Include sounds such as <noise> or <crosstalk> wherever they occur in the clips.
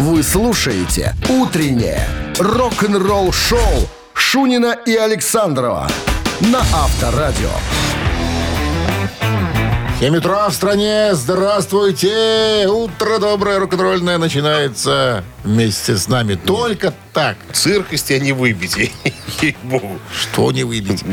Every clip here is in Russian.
Вы слушаете «Утреннее рок-н-ролл-шоу» Шунина и Александрова на Авторадио. 7 утра в стране. Здравствуйте. Утро доброе, рок-н-ролльное начинается вместе с нами. Только так. Цирк из тебя не выбить, <laughs> ей-богу. Что не выбить?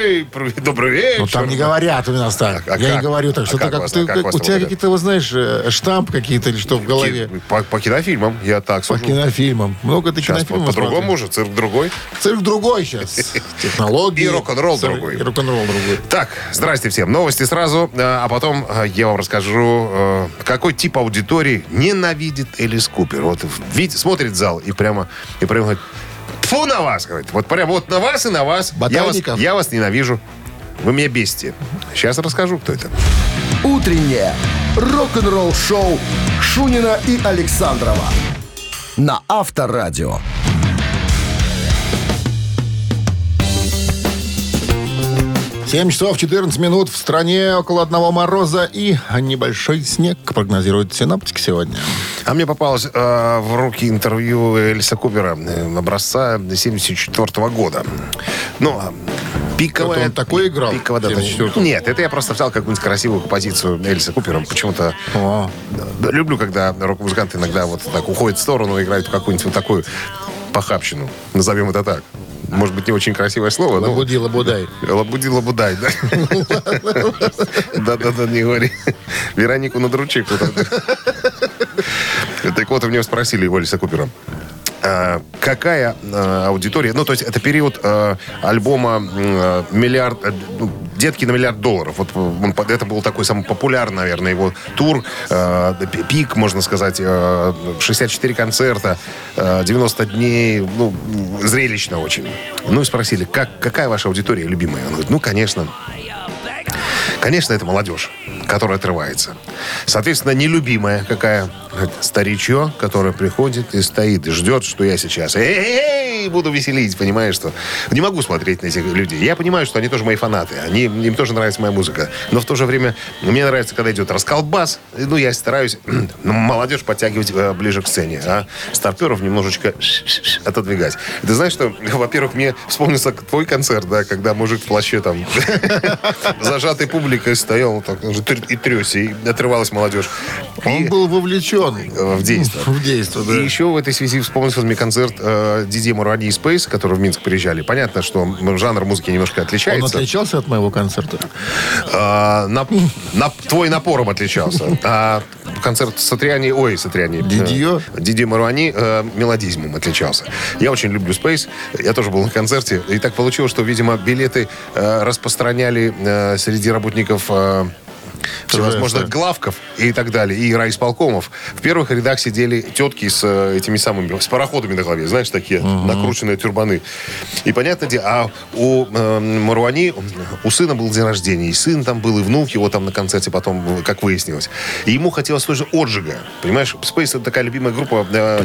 Эй, добрый вечер. Ну, там не говорят у нас так. А- а Я как? не говорю так. А Что как ты как, вас- ты- а как у тебя какие-то, вот знаешь, э, штамп какие-то или что в голове. По, по кинофильмам я так По сужу. кинофильмам. Много ты Сейчас по- кинофильмов по-другому уже, цирк другой. Цирк другой сейчас. <laughs> Технологии. И рок-н-ролл другой. И рок-н-ролл другой. Так, здрасте всем. Новости сразу, э, а потом э, я вам расскажу, какой тип аудитории ненавидит Элис Купер. Вот видите, смотрит зал и прямо, и прямо говорит, Фу на вас, говорит. Вот прямо вот на вас и на вас. Я вас, я вас ненавижу. Вы меня бесите. Сейчас расскажу, кто это. «Утреннее рок-н-ролл-шоу» Шунина и Александрова на Авторадио. Семь часов 14 минут в стране около одного мороза и небольшой снег прогнозируют синаптики сегодня. А мне попалось э, в руки интервью Элиса Купера э, образца 74 года. Ну, а, пиковая... Это он такой играл, Пиковая. 74-го? Нет, это я просто взял какую-нибудь красивую композицию Элиса Купера. Почему-то О, да, люблю, когда рок-музыканты иногда вот так уходят в сторону и играют в какую-нибудь вот такую похабщину. Назовем это так. Может быть, не очень красивое слово, но... лабуди, лабудай. Лабуди, лабудай, да. Да-да-да, не говори. Веронику надручи куда-то. Так вот, у него спросили его Лиса Купера. а, Какая а, аудитория? Ну, то есть это период а, альбома а, «Миллиард», а, ну, «Детки на миллиард долларов». Вот он под- это был такой самый популярный, наверное, его тур. пи- Пик, можно сказать, а, 64 концерта, а, 90 дней. Ну, зрелищно очень. Ну и спросили, как, какая ваша аудитория любимая? Он говорит, ну, конечно, Конечно, это молодежь, которая отрывается. Соответственно, нелюбимая какая старичье, которое приходит и стоит, и ждет, что я сейчас эй, буду веселить, понимаешь, что не могу смотреть на этих людей. Я понимаю, что они тоже мои фанаты, они, им тоже нравится моя музыка. Но в то же время мне нравится, когда идет расколбас. Ну, я стараюсь <clears throat> ну, молодежь подтягивать э, ближе к сцене, а старперов немножечко <sniffs> отодвигать. И ты знаешь, что, <laughs> во-первых, мне вспомнился твой концерт, да, когда мужик в плаще там <laughs> зажатой публикой стоял так, и трясся, и отрывалась молодежь. Он И- был вовлечен Э, в действие. <laughs> В действие, да. И еще в этой связи вспомнился мне концерт э, Диди Муради и Спейс, который в Минск приезжали. Понятно, что жанр музыки немножко Он отличается. отличался от моего концерта? А, на- на- твой напором отличался. А концерт Сатриани, ой, Сатриани. Дидьё? э, Дидьё Маруани э, мелодизмом отличался. Я очень люблю Space. Я тоже был на концерте. И так получилось, что, видимо, билеты э, распространяли э, среди работников э, всевозможных ТВС. главков и так далее, и райисполкомов. В первых рядах сидели тетки с э, этими самыми, с пароходами на голове, знаешь, такие накрученные тюрбаны. И понятно, где, а у э, Маруани, у сына был день рождения, и сын там был, и внук его там на концерте потом, э, как выяснилось. И ему хотелось тоже отжига. Понимаешь, Space это такая любимая группа. Да,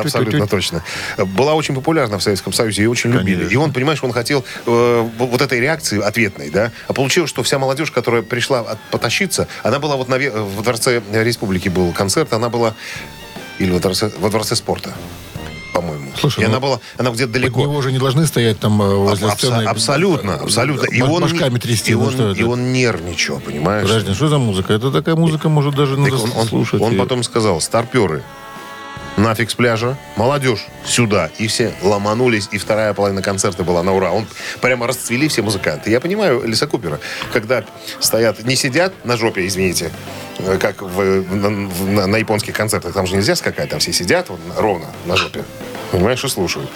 абсолютно точно. Была очень популярна в Советском Союзе, ее очень любили. И он, понимаешь, он хотел вот этой реакции ответной, да. А получилось, что вся молодежь, которая пришла от- потащиться, она была вот на, в Дворце Республики был концерт, она была или во Дворце, во дворце спорта, по-моему. Слушай, и ну, она была, она где-то далеко. него же не должны стоять там э, возле Аб- сцены. абсолютно, абсолютно. И баш- он, башками трясти. и, ну он, что и он нервничал, понимаешь? Подожди, что за музыка? Это такая музыка, может, даже Так надо он, он- слушать. он её. потом сказал, старперы, нафиг с пляжа, молодежь сюда. И все ломанулись, и вторая половина концерта была на ура. Он прямо расцвели все музыканты. Я понимаю Лиса Купера, когда стоят, не сидят на жопе, извините, э, как в- на, на- на японских концертах, там же нельзя скакать, там все сидят вот ровно на жопе. Понимаешь, и слушают.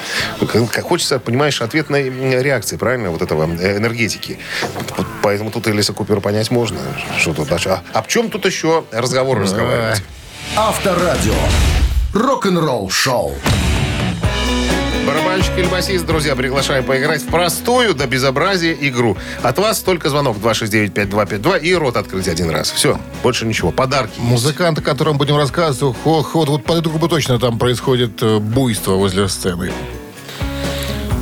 Как, хочется, понимаешь, ответной реакции, правильно, вот этого э, энергетики. Поэтому тут Элиса Купера понять можно. Что тут дальше. А, а в чем тут еще разговор разговаривать? Авторадио. Рок-н-ролл шоу. Барабанщик или басист, друзья, приглашаю поиграть в простую до безобразия игру. От вас только звонок 269-5252 и рот открыть один раз. Все, больше ничего. Подарки. Музыкант, о котором будем рассказывать, хо- хо- вот под эту группу точно там происходит э, буйство возле сцены.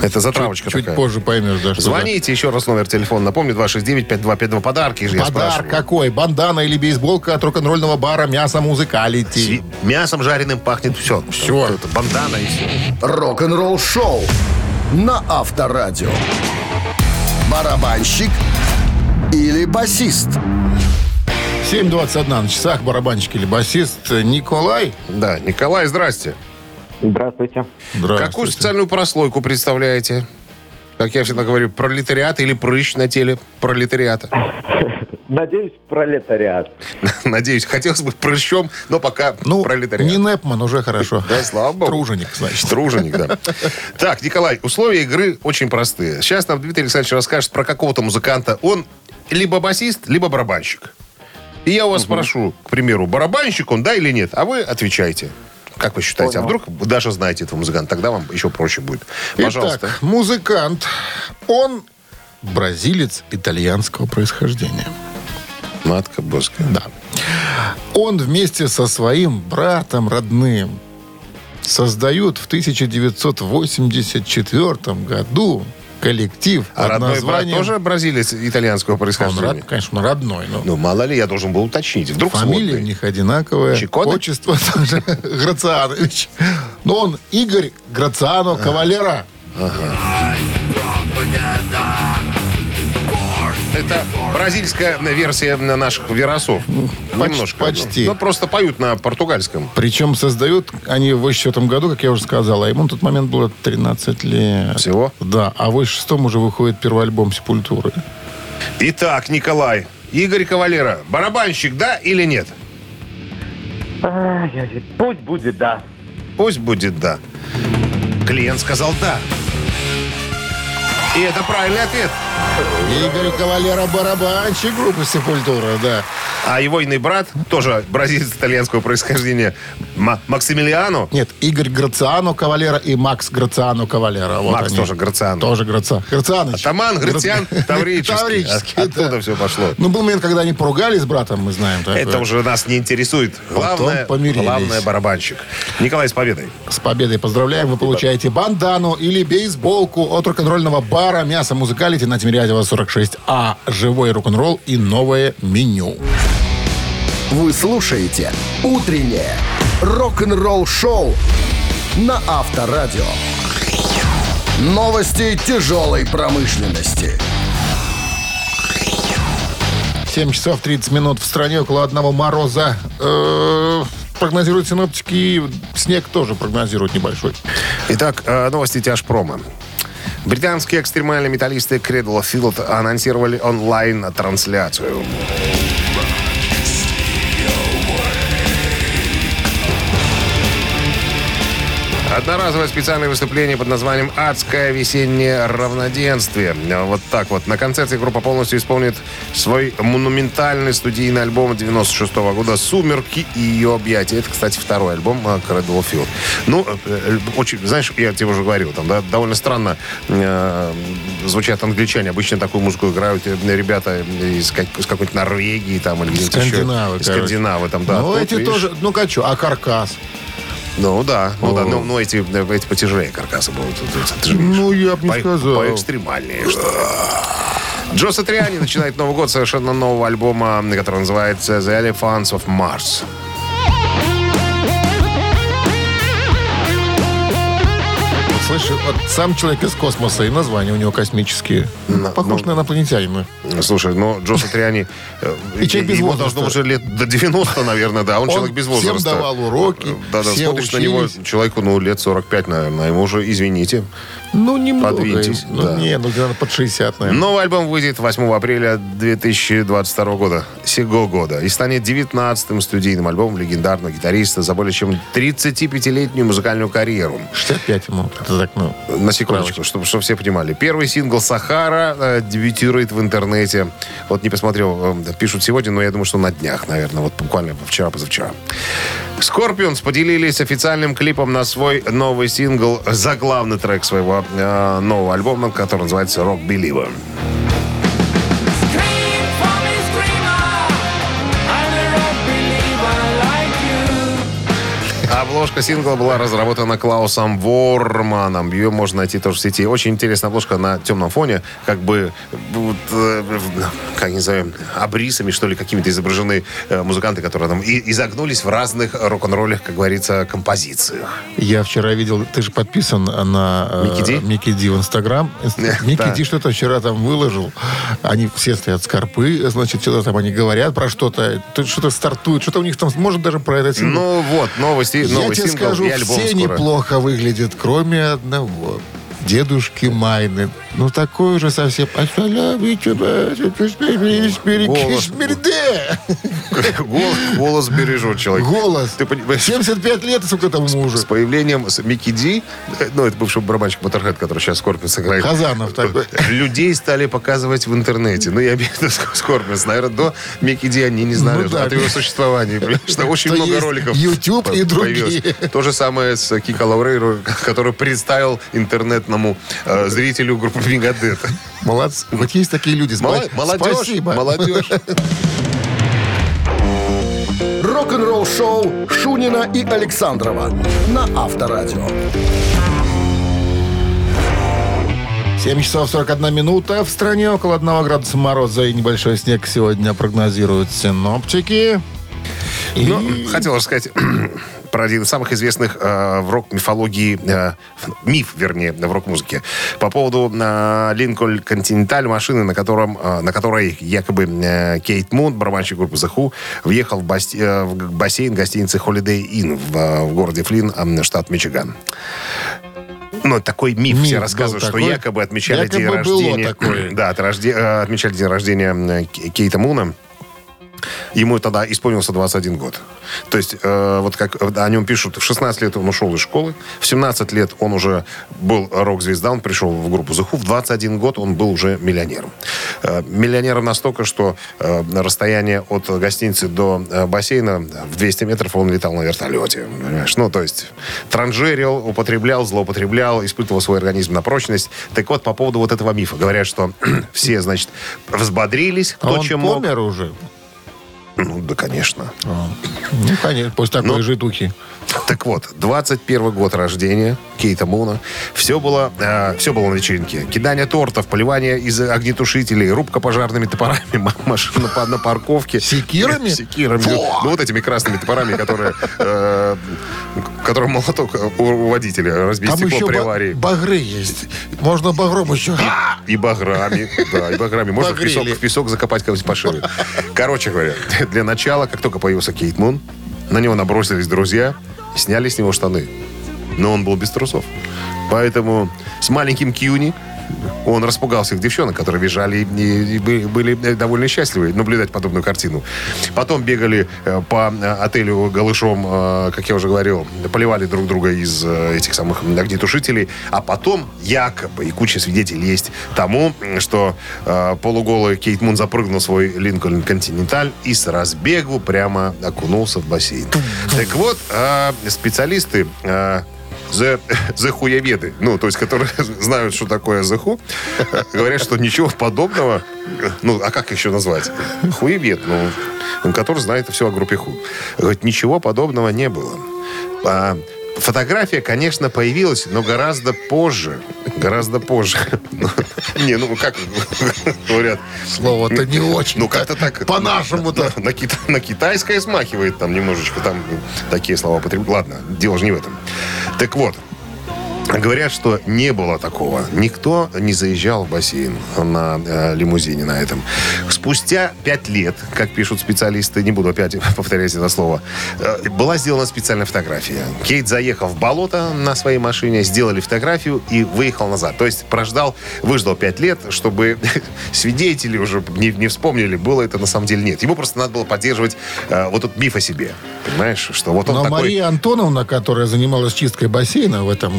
Это затравочка Чуть такая. позже поймешь, да, что Звоните, еще раз номер телефона. Напомню, 269-5252. Подарки же я Подарок спрашиваю. какой? Бандана или бейсболка от рок-н-ролльного бара «Мясо Музыкалити». Мясом жареным пахнет все. Всё. Это бандана и все. Рок-н-ролл шоу на Авторадио. Барабанщик или басист? 7.21 на часах, барабанщик или басист Николай. Да, Николай, здрасте. Здравствуйте. Какую Здравствуйте. социальную прослойку представляете? Как я всегда говорю, пролетариат или прыщ на теле пролетариата? <laughs> Надеюсь, пролетариат. <laughs> Надеюсь, хотелось бы прыщом, но пока Ну, пролетариат. не Непман, уже хорошо. Да, слава богу. Труженик, значит. Труженик, да. <laughs> Так, Николай, условия игры очень простые. Сейчас нам Дмитрий Александрович расскажет про какого-то музыканта. Он либо басист, либо барабанщик. И я у вас спрошу, к примеру, барабанщик он, да или нет? А вы отвечаете. Как вы считаете? А Понял. вдруг вы даже знаете этого музыканта? Тогда вам еще проще будет. Пожалуйста. Итак, музыкант. Он бразилец итальянского происхождения. Матка Боска. Да. Он вместе со своим братом родным создают в 1984 году коллектив А родной названием... брат тоже бразилец итальянского Он, происхождения? род- конечно, родной, но Ну, мало ли, я должен был уточнить. Вдруг фамилия у сводный. них одинаковая. Чиконе? Отчество <laughs> тоже Грацианович. Но он Игорь Грациано Кавалера. Это бразильская версия наших веросов. Немножко. почти. Ну, просто поют на португальском. Причем создают они в 84 году, как я уже сказал, а ему на тот момент было 13 лет. Всего? Да, а в 86 уже выходит первый альбом «Сепультуры». Итак, Николай, Игорь Кавалера, барабанщик, да или нет? Пусть будет, да. Пусть будет да. Клиент сказал да. И это правильный ответ. Игорь Кавалера барабанщик группы «Сепультура», да. А его иный брат, тоже бразилец итальянского происхождения, Ма- Максимилиано, Нет, Игорь Грациано Кавалера и Макс Грациано Кавалера. Вот Макс они. тоже Грациано. Тоже Граца. Грацианыч. Атаман, Грациан, <laughs> Таврический. Таврический, От- Оттуда да. все пошло. Ну, был момент, когда они поругались с братом, мы знаем. такое. Это уже нас не интересует. Главное, главное барабанщик. Николай, с победой. С победой поздравляем. Вы получаете бандану или бейсболку от рок-н-ролльного бара «Мясо Музыкалити» на Тимирязева 46А. Живой рок-н-ролл и новое меню. Вы слушаете «Утреннее рок-н-ролл-шоу» на Авторадио. Новости тяжелой промышленности. 7 часов 30 минут в стране, около одного мороза. Э, Прогнозируют синоптики, снег тоже прогнозируют небольшой. Итак, э, новости тяжпрома. Британские экстремальные металлисты Cradle Field анонсировали онлайн-трансляцию. Одноразовое специальное выступление под названием «Адское весеннее равноденствие». Вот так вот. На концерте группа полностью исполнит свой монументальный студийный альбом 96 года «Сумерки и ее объятия». Это, кстати, второй альбом of Field. Ну, э, э, очень, знаешь, я тебе уже говорил, там, да, довольно странно э, звучат англичане. Обычно такую музыку играют э, ребята из, как- из какой-нибудь Норвегии там, или где-нибудь еще. Скандинавы. Скандинавы там, да. ну, эти видишь, тоже, ну-ка что, а каркас? Ну да, ну да, О. ну, ну, эти, э, эти потяжелее каркасы будут. Же видишь. Ну, я бы не По- сказал. Поэкстремальнее, что. Джо Сатриани начинает Новый год совершенно нового альбома, который называется «The Elephants of Mars». Слышь, вот сам человек из космоса, и названия у него космические. На- Похож ну- на инопланетянина. Слушай, ну, Джо Сатриани... э, И человек без возраста. должно уже лет до 90, наверное, да. Он, Он человек без всем возраста. давал уроки, Да, да, все смотришь на него, учились. человеку, ну, лет 45, наверное. Ему уже, извините. Ну, немного. Подвиньтесь, Ну, да. не, ну, где-то под 60, наверное. Новый альбом выйдет 8 апреля 2022 года, сего года, и станет 19-м студийным альбомом легендарного гитариста за более чем 35-летнюю музыкальную карьеру. 65 ему. Так, ну, На секундочку, чтобы, чтобы все понимали. Первый сингл «Сахара» э, дебютирует в интернете. Вот не посмотрел, э, пишут сегодня, но я думаю, что на днях, наверное, вот буквально вчера-позавчера. Скорпионс поделились официальным клипом на свой новый сингл, заглавный трек своего э, нового альбома, который называется «Rock Believer». Обложка сингла была разработана Клаусом Ворманом. Ее можно найти тоже в сети. Очень интересная обложка на темном фоне. Как бы, вот, э, как не знаю, обрисами, что ли, какими-то изображены э, музыканты, которые там и, изогнулись в разных рок-н-роллях, как говорится, композициях. Я вчера видел, ты же подписан на э, Микки Ди? Микки Ди в Инстаграм. <laughs> Микки Ди что-то вчера там выложил. Они все стоят скорпы, значит, что-то там они говорят про что-то. Что-то стартует, что-то у них там, может, даже про это. Ну вот, новости, Я новый тебе сингл скажу, и альбом все скоро. неплохо выглядят, кроме одного. Дедушки Майны. Ну, такой уже совсем... «Ассаляму Голос. Кишмирде». Голос, голос бережет человек. Голос. Ты понимаешь? 75 лет, сколько тому мужу. С появлением с Микки Ди, ну, это бывший барабанщик Моторхед, который сейчас Скорпионс играет. Хазанов такой. Людей стали показывать в интернете. Ну, я имею в виду Скорпионс. Наверное, до Микки Ди они не знали Ну да. от его существования. Потому что очень много роликов YouTube и другие. То же самое с Кика Лаурейро, который представил интернетному э, зрителю группы Мегадет. Молодцы. Вот есть такие люди. Молодежь, Спасибо. молодежь. Рок-н-ролл шоу Шунина и Александрова на Авторадио. 7 часов 41 минута. В стране около 1 градуса мороза и небольшой снег сегодня прогнозируют синоптики. И Ну, хотел рассказать про один из самых известных э, в рок-мифологии, э, миф, вернее, в рок-музыке. По поводу э, Континенталь, машины, на, котором, э, на которой якобы э, Кейт Мун, барабанщик группы The Who, въехал в, баси- э, в бассейн гостиницы Holiday Inn в, э, в городе Флинн, э, штат Мичиган. Ну, такой миф, Миф все рассказывают, что такой. якобы отмечали Якобы день рождения. такое. <clears throat> Да, от рожде- э, отмечали день рождения Кейта Муна. Ему тогда исполнился 21 год. То есть, э, вот как о нем пишут, в 16 лет он ушел из школы, в 17 лет он уже был рок-звезда, он пришел в группу The Who, в 21 год он был уже миллионером. Э, миллионером настолько, что э, расстояние от гостиницы до э, бассейна в 200 метров он летал на вертолете. Понимаешь? Ну, то есть, транжирил, употреблял, злоупотреблял, испытывал свой организм на прочность. Так вот, по поводу вот этого мифа. Говорят, что <clears throat> все, значит, взбодрились, а кто он чем мог. помер уже. Ну, да, конечно. Ну, конечно, после такой Ну, житухи. Так вот, 21 год рождения Кейта Муна. Все было, э, все было на вечеринке. Кидание тортов, поливание из огнетушителей, рубка пожарными топорами, <laughs> машина по- на парковке. Секирами? <laughs> Секирами. Ну, вот этими красными топорами, которые... э, которым молоток у, водителя разбить Там стекло еще при аварии. багры есть. Можно багром еще. И баграми. Да, и баграми. Можно в песок, в песок закопать кого-нибудь пошире. Короче говоря, <laughs> для начала, как только появился Кейт Мун, на него набросились друзья, сняли с него штаны. Но он был без трусов. Поэтому с маленьким Кьюни он распугал всех девчонок, которые бежали и, и бы- были довольно счастливы наблюдать подобную картину. Потом бегали э, по э, отелю голышом, э, как я уже говорил, поливали друг друга из этих самых огнетушителей. А потом якобы, и куча свидетелей есть тому, что полуголый Кейт Мун запрыгнул в свой Линкольн Континенталь и с разбегу прямо окунулся в бассейн. Так вот, специалисты за, за хуеведы, ну, то есть, которые <laughs> знают, что такое за ху, говорят, что ничего подобного, ну, а как еще назвать? Хуевед, ну, который знает все о группе ху. Говорит, ничего подобного не было. А, фотография, конечно, появилась, но гораздо позже. Гораздо позже. <laughs> Ну, Не, ну, как говорят, Слово-то не очень. ну, как-то так... По-нашему-то. На, на кита- на китайское смахивает там немножечко. Там такие слова употребляют. Ладно, дело же не в этом. Так вот, Говорят, что не было такого. Никто не заезжал в бассейн на э, лимузине на этом. Спустя пять лет, как пишут специалисты, не буду опять <laughs> повторять это слово, э, была сделана специальная фотография. Кейт заехал в болото на своей машине, сделали фотографию и выехал назад. То есть прождал, выждал пять лет, чтобы <laughs> свидетели уже не, не вспомнили, было это на самом деле нет. Ему просто надо было поддерживать э, вот этот миф о себе. Понимаешь, что вот он Но такой... Мария Антоновна, которая занималась чисткой бассейна в этом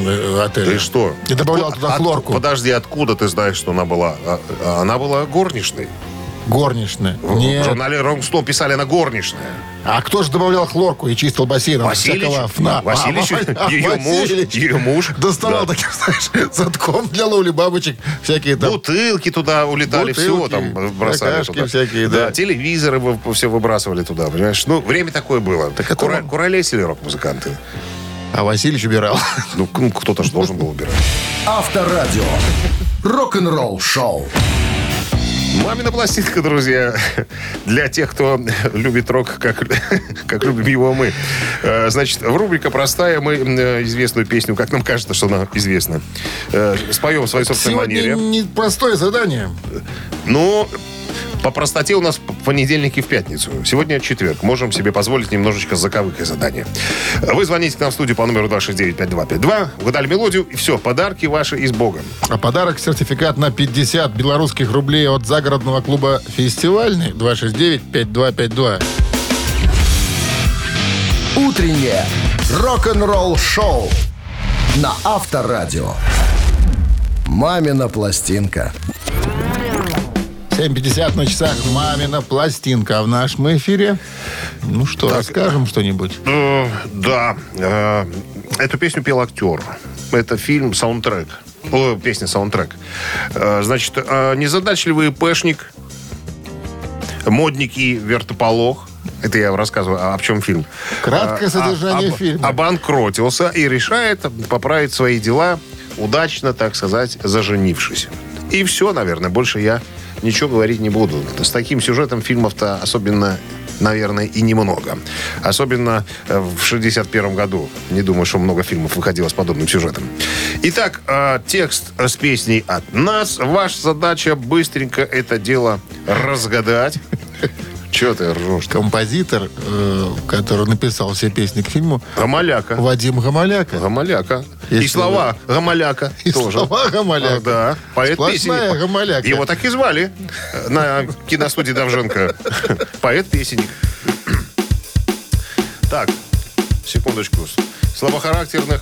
отеле. Ты что? И добавляла Отку- туда от- хлорку. подожди, откуда ты знаешь, что она была? А- а Она была горничной. Горничная. В Нет. журнале Rolling Stone писали, она горничная. А кто же добавлял хлорку и чистил бассейн? от Василич? фна? Василич, А, ее муж, ее муж. Доставал Да. таким, <laughs> знаешь, затком для ловли бабочек. Всякие там... Бутылки туда улетали, Бутылки, все там бросали туда. всякие, да. телевизоры вы- все выбрасывали туда, понимаешь? Ну, время такое было. это Кура- Куролесили рок-музыканты. А Васильевич убирал. <laughs> Ну, ну, кто-то же должен был убирать. Авторадио. Рок-н-ролл шоу. Мамина пластинка, друзья, для тех, кто любит рок, как, как любим его мы. Э, Значит, в рубрика «Простая» мы э, известную песню, как нам кажется, что она известна, э, споем в своей собственной Сегодня манере. непростое задание. Ну, по простоте у нас п- понедельник и в пятницу. Сегодня четверг. Можем себе позволить немножечко заковыкой задание. Вы звоните к нам в студию по номеру 269-5252, угадали мелодию, и все, подарки ваши и с Богом. А подарок сертификат на 50 белорусских рублей от загородного клуба «Фестивальный» 269-5252. Утреннее рок-н-ролл шоу на Авторадио. Мамина пластинка. 7.50 на часах «Мамина пластинка». А в нашем эфире, ну что, расскажем что-нибудь? Э, Да, э, эту песню пел актер. Это фильм саундтрек. О, песня саундтрек. Э, Значит, э, незадачливый пэшник, модник и вертополох. Это я рассказываю, а в чем фильм. Краткое А, содержание об- фильма. Обанкротился и решает поправить свои дела, удачно, так сказать, заженившись. И все, наверное, больше я ничего говорить не буду. С таким сюжетом фильмов-то особенно, наверное, и немного. Особенно э, в 61 году. Не думаю, что много фильмов выходило с подобным сюжетом. Итак, э, текст с песней от нас. Ваша задача быстренько это дело разгадать. Чего ты ржешь? Композитор, э, который написал все песни к фильму, Гамаляка. Вадим Гамаляка. Гамаляка. И Если слова Гамаляка И тоже. слова Гамаляка. А, да. Поэт Сплошная песенник. Гамаляка. Его так и звали на киностудии Давженко. Поэт-песенник. Так, секундочку. Слабохарактерных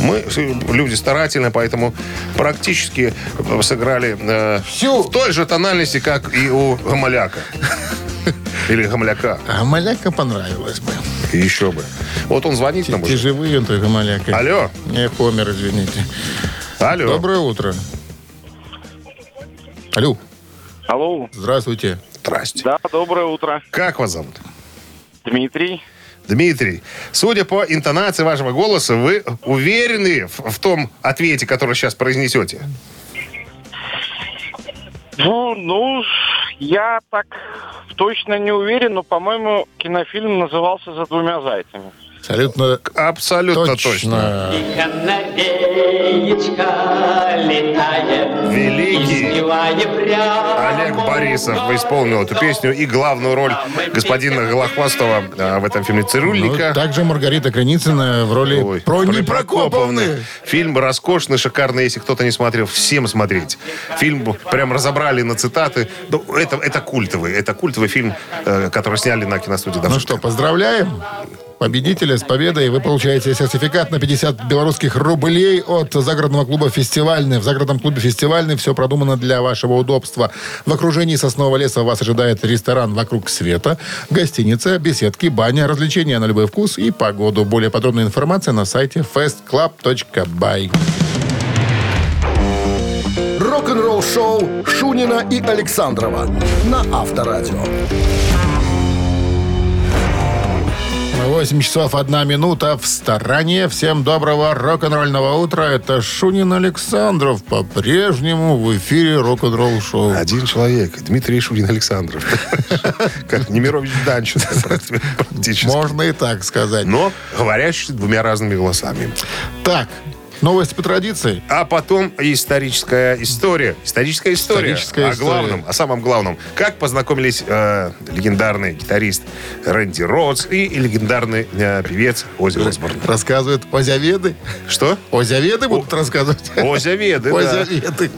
Мы э, люди старательные, поэтому практически э, сыграли э, Всю. в той же тональности, как и у Гамаляка. <laughs> Или Гамаляка. Гамаляка понравилось бы. Еще бы. Вот он звонит нам Ты уже. живые, он той Гамаляка. Алло. Не помер, извините. Алло. Доброе утро. Алло, Алло. здравствуйте. Здрасте. Да, доброе утро. Как вас зовут? Дмитрий. Дмитрий, судя по интонации вашего голоса, вы уверены в, в том ответе, который сейчас произнесете? Ну, ну, я так точно не уверен, но, по-моему, кинофильм назывался «За двумя зайцами». Абсолютно Абсолютно точно. точно. Великий. Олег Борисов исполнил эту песню и главную роль господина Голохвастова а, в этом фильме Ну, «Цирюльника». также Маргарита Краницына в роли Ой, про про Непрокоповны. Фильм роскошный, шикарный. Если кто-то не смотрел, всем смотреть. Фильм прям разобрали на цитаты. Ну, это, это культовый. Это культовый фильм, э, который сняли на киностудии Ну что, поздравляем победителя с победой. Вы получаете сертификат на 50 белорусских рублей от загородного клуба «Фестивальный». В загородном клубе «Фестивальный» все продумано для вашего удобства. В окружении соснового леса вас ожидает ресторан «Вокруг света», гостиница, беседки, баня, развлечения на любой вкус и погоду. Более подробная информация на сайте festclub.by. Рок-н-ролл шоу Шунина и Александрова на Авторадио. 8 часов 1 минута в стороне. Всем доброго рок-н-ролльного утра. Это Шунин Александров. По-прежнему в эфире рок-н-ролл шоу. Один человек. Дмитрий Шурин Александров. <laughs> Как Немирович Данчин практически. Можно и так сказать. Но говорящий двумя разными голосами. Так, новости по традиции. А потом историческая история. Историческая история. Историческая о история. главном, о самом главном. Как познакомились э, легендарный гитарист Рэнди Роудс и легендарный э, певец Оззи Осборн. Рассказывают озяведы. Что? Озяведы будут рассказывать. Озяведы, <laughs> да. Озяведы.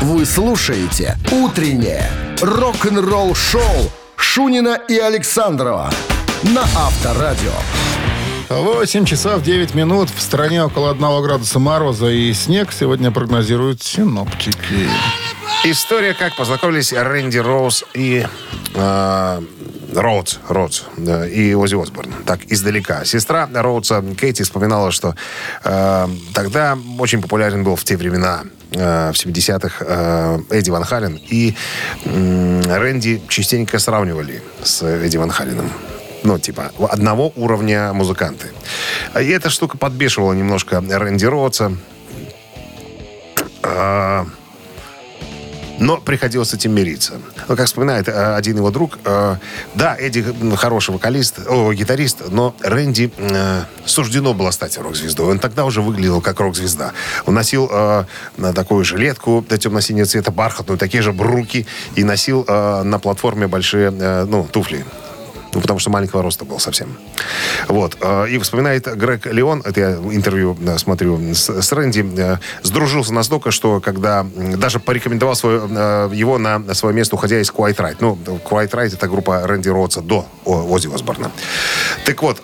Вы слушаете «Утреннее рок-н-ролл-шоу» Шунина и Александрова на Авторадио. 8 часов 9 минут. В стране около 1 градуса мороза и снег сегодня прогнозируют синоптики. История, как познакомились Рэнди Роуз и э, Роудс, Роудс да, и Оззи Осборн. Так, издалека. Сестра Роудса Кейти вспоминала, что э, тогда очень популярен был в те времена, э, в 70-х, э, Эдди Ван Хален. И Рэнди частенько сравнивали с Эдди Ван Халеном. Ну, типа, одного уровня музыканты. И эта штука подбешивала немножко Рэнди Роудса. Но приходилось с этим мириться. Ну, как вспоминает э, один его друг, э, да, Эдди хороший вокалист, о, гитарист, но Рэнди э, суждено было стать рок-звездой. Он тогда уже выглядел как рок-звезда. Он носил на такую жилетку темно-синего цвета, бархатную, такие же бруки, и носил на платформе большие, ну, туфли. Ну, потому что маленького роста был совсем. Вот. э, И вспоминает Грег Леон, это я интервью смотрю с, Рэнди, э, сдружился настолько, что когда даже порекомендовал свое, э, его на свое место, уходя из Quiet Right. Ну, Quiet Right это группа Рэнди Роудса до О- Оззи Осборна. Так вот,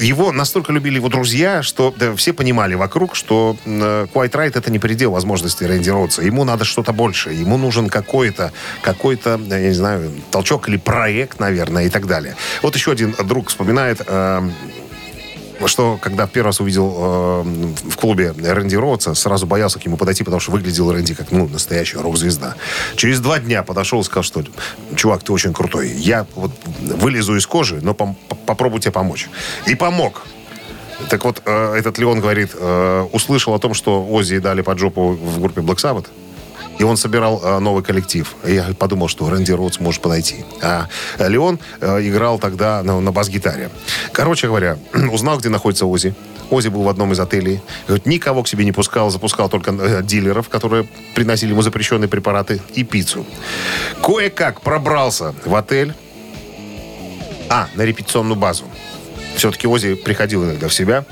его настолько любили его друзья, что да, все понимали вокруг, что э, Quite это не предел возможностей Рэнди. Ему надо что-то большее. Ему нужен какой-то, какой-то, э, я не знаю, толчок или проект, наверное, и так далее. Вот еще один друг вспоминает, э, что когда первый раз увидел э, в клубе Рэнди Роудса, сразу боялся к нему подойти, потому что выглядел Рэнди как, ну, настоящая рок-звезда. Через два дня подошел и сказал, что, чувак, ты очень крутой. Я вот вылезу из кожи, но пом- попробую тебе помочь. И помог. Так вот, э, этот Леон говорит, э, услышал о том, что Оззи дали под жопу в группе Black Sabbath, и он собирал э, новый коллектив. И я подумал, что Рэнди Роудс может подойти. А э, Леон э, играл тогда на, на бас-гитаре. Короче говоря, <clears throat> узнал, где находится Оззи. Оззи был в одном из отелей. Говорит, никого к себе не пускал, запускал только э, дилеров, которые приносили ему запрещенные препараты и пиццу. Кое-как пробрался в отель. А, на репетиционную базу. Все-таки Оззи приходил иногда в себя.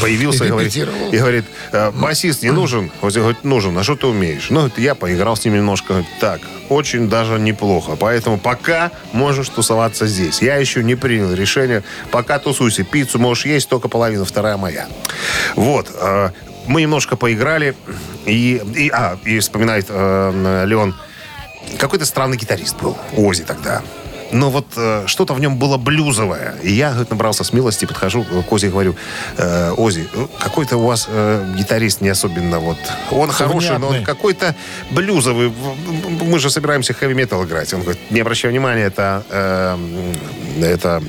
Появился и говорит, и говорит, «Э, басист не нужен? Оззи говорит, нужен. А что ты умеешь? Ну, я поиграл с ним немножко. Говорит, Так, очень даже неплохо. Поэтому пока можешь тусоваться здесь. Я еще не принял решение. Пока тусуйся. Пиццу можешь есть, только половина, вторая моя. Вот. э, Мы немножко поиграли. И, и, а, и вспоминает э, Леон, какой-то странный гитарист был, Ози тогда. Но вот э, что-то в нем было блюзовое. И я говорит, набрался смелости, подхожу к Ози и говорю, э, Ози, э, какой-то у вас э, гитарист не особенно вот... Он хороший, но он Внятный. какой-то блюзовый. Мы же собираемся хэви-метал играть. Он говорит, не обращай внимания, это, э, это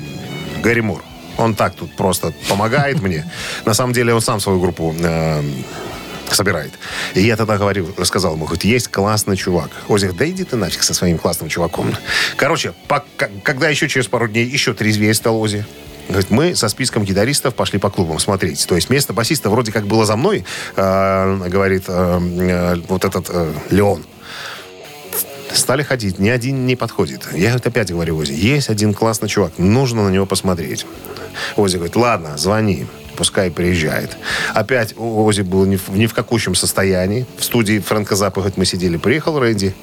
Гэри Мур. Он так тут просто помогает мне. На самом деле он сам свою группу э, собирает. И я тогда говорил, сказал ему, говорит, есть классный чувак. Говорит, да иди ты нафиг со своим классным чуваком. Короче, пока- когда еще через пару дней еще трезвее стал Оззи, Говорит, мы со списком гитаристов пошли по клубам смотреть. То есть место басиста вроде как было за мной, э, говорит э, э, вот этот э, Леон. Стали ходить, ни один не подходит. Я вот опять говорю Ози, есть один классный чувак, нужно на него посмотреть. Ози говорит, ладно, звони, пускай приезжает. Опять Ози был не в, не в какущем состоянии. В студии Фрэнка Заппа, говорит, мы сидели, приехал Рэнди.